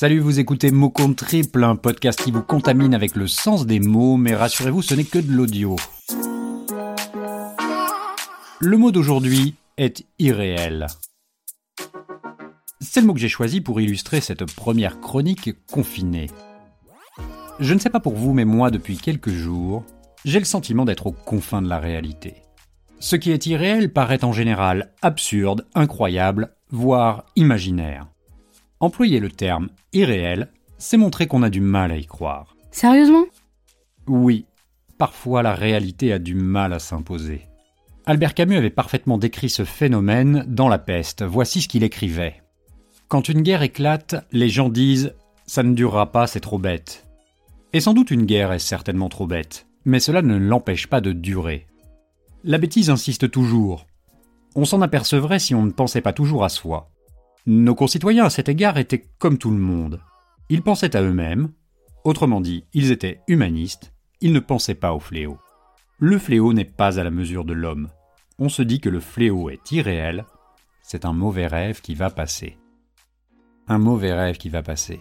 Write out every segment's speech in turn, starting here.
Salut, vous écoutez Mot Compte Triple, un podcast qui vous contamine avec le sens des mots, mais rassurez-vous, ce n'est que de l'audio. Le mot d'aujourd'hui est irréel. C'est le mot que j'ai choisi pour illustrer cette première chronique confinée. Je ne sais pas pour vous, mais moi, depuis quelques jours, j'ai le sentiment d'être aux confins de la réalité. Ce qui est irréel paraît en général absurde, incroyable, voire imaginaire. Employer le terme irréel, c'est montrer qu'on a du mal à y croire. Sérieusement? Oui, parfois la réalité a du mal à s'imposer. Albert Camus avait parfaitement décrit ce phénomène dans La peste. Voici ce qu'il écrivait. Quand une guerre éclate, les gens disent ⁇ ça ne durera pas, c'est trop bête ⁇ Et sans doute une guerre est certainement trop bête, mais cela ne l'empêche pas de durer. La bêtise insiste toujours. On s'en apercevrait si on ne pensait pas toujours à soi. Nos concitoyens à cet égard étaient comme tout le monde. Ils pensaient à eux-mêmes, autrement dit, ils étaient humanistes, ils ne pensaient pas au fléau. Le fléau n'est pas à la mesure de l'homme. On se dit que le fléau est irréel, c'est un mauvais rêve qui va passer. Un mauvais rêve qui va passer.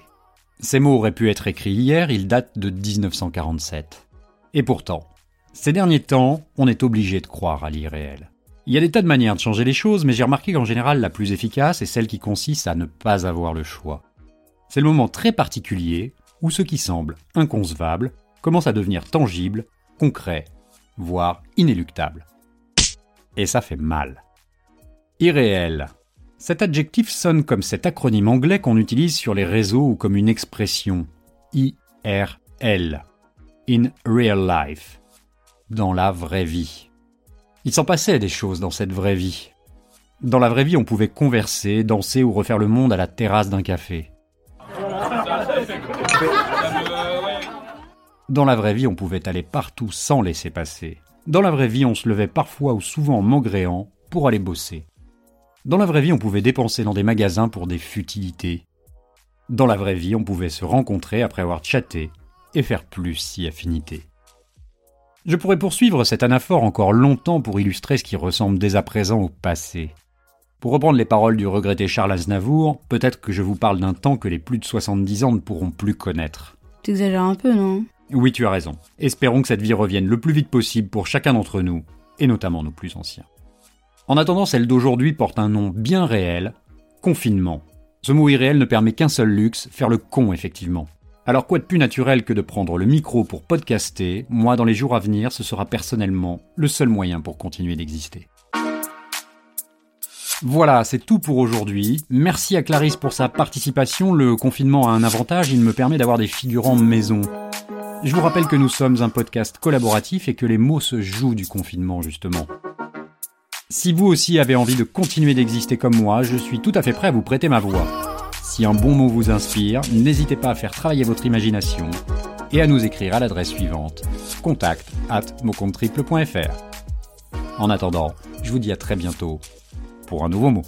Ces mots auraient pu être écrits hier, ils datent de 1947. Et pourtant, ces derniers temps, on est obligé de croire à l'irréel. Il y a des tas de manières de changer les choses, mais j'ai remarqué qu'en général, la plus efficace est celle qui consiste à ne pas avoir le choix. C'est le moment très particulier où ce qui semble inconcevable commence à devenir tangible, concret, voire inéluctable. Et ça fait mal. Irréel. Cet adjectif sonne comme cet acronyme anglais qu'on utilise sur les réseaux ou comme une expression. IRL. In real life. Dans la vraie vie. Il s'en passait des choses dans cette vraie vie. Dans la vraie vie, on pouvait converser, danser ou refaire le monde à la terrasse d'un café. Dans la vraie vie, on pouvait aller partout sans laisser passer. Dans la vraie vie, on se levait parfois ou souvent en maugréant pour aller bosser. Dans la vraie vie, on pouvait dépenser dans des magasins pour des futilités. Dans la vraie vie, on pouvait se rencontrer après avoir chatté et faire plus si affinité. Je pourrais poursuivre cette anaphore encore longtemps pour illustrer ce qui ressemble dès à présent au passé. Pour reprendre les paroles du regretté Charles Aznavour, peut-être que je vous parle d'un temps que les plus de 70 ans ne pourront plus connaître. T'exagères un peu, non? Oui, tu as raison. Espérons que cette vie revienne le plus vite possible pour chacun d'entre nous, et notamment nos plus anciens. En attendant, celle d'aujourd'hui porte un nom bien réel, confinement. Ce mot irréel ne permet qu'un seul luxe, faire le con effectivement. Alors quoi de plus naturel que de prendre le micro pour podcaster? Moi, dans les jours à venir, ce sera personnellement le seul moyen pour continuer d'exister. Voilà, c'est tout pour aujourd'hui. Merci à Clarisse pour sa participation. Le confinement a un avantage, il me permet d'avoir des figurants maison. Je vous rappelle que nous sommes un podcast collaboratif et que les mots se jouent du confinement, justement. Si vous aussi avez envie de continuer d'exister comme moi, je suis tout à fait prêt à vous prêter ma voix. Si un bon mot vous inspire, n'hésitez pas à faire travailler votre imagination et à nous écrire à l'adresse suivante contact at En attendant, je vous dis à très bientôt pour un nouveau mot.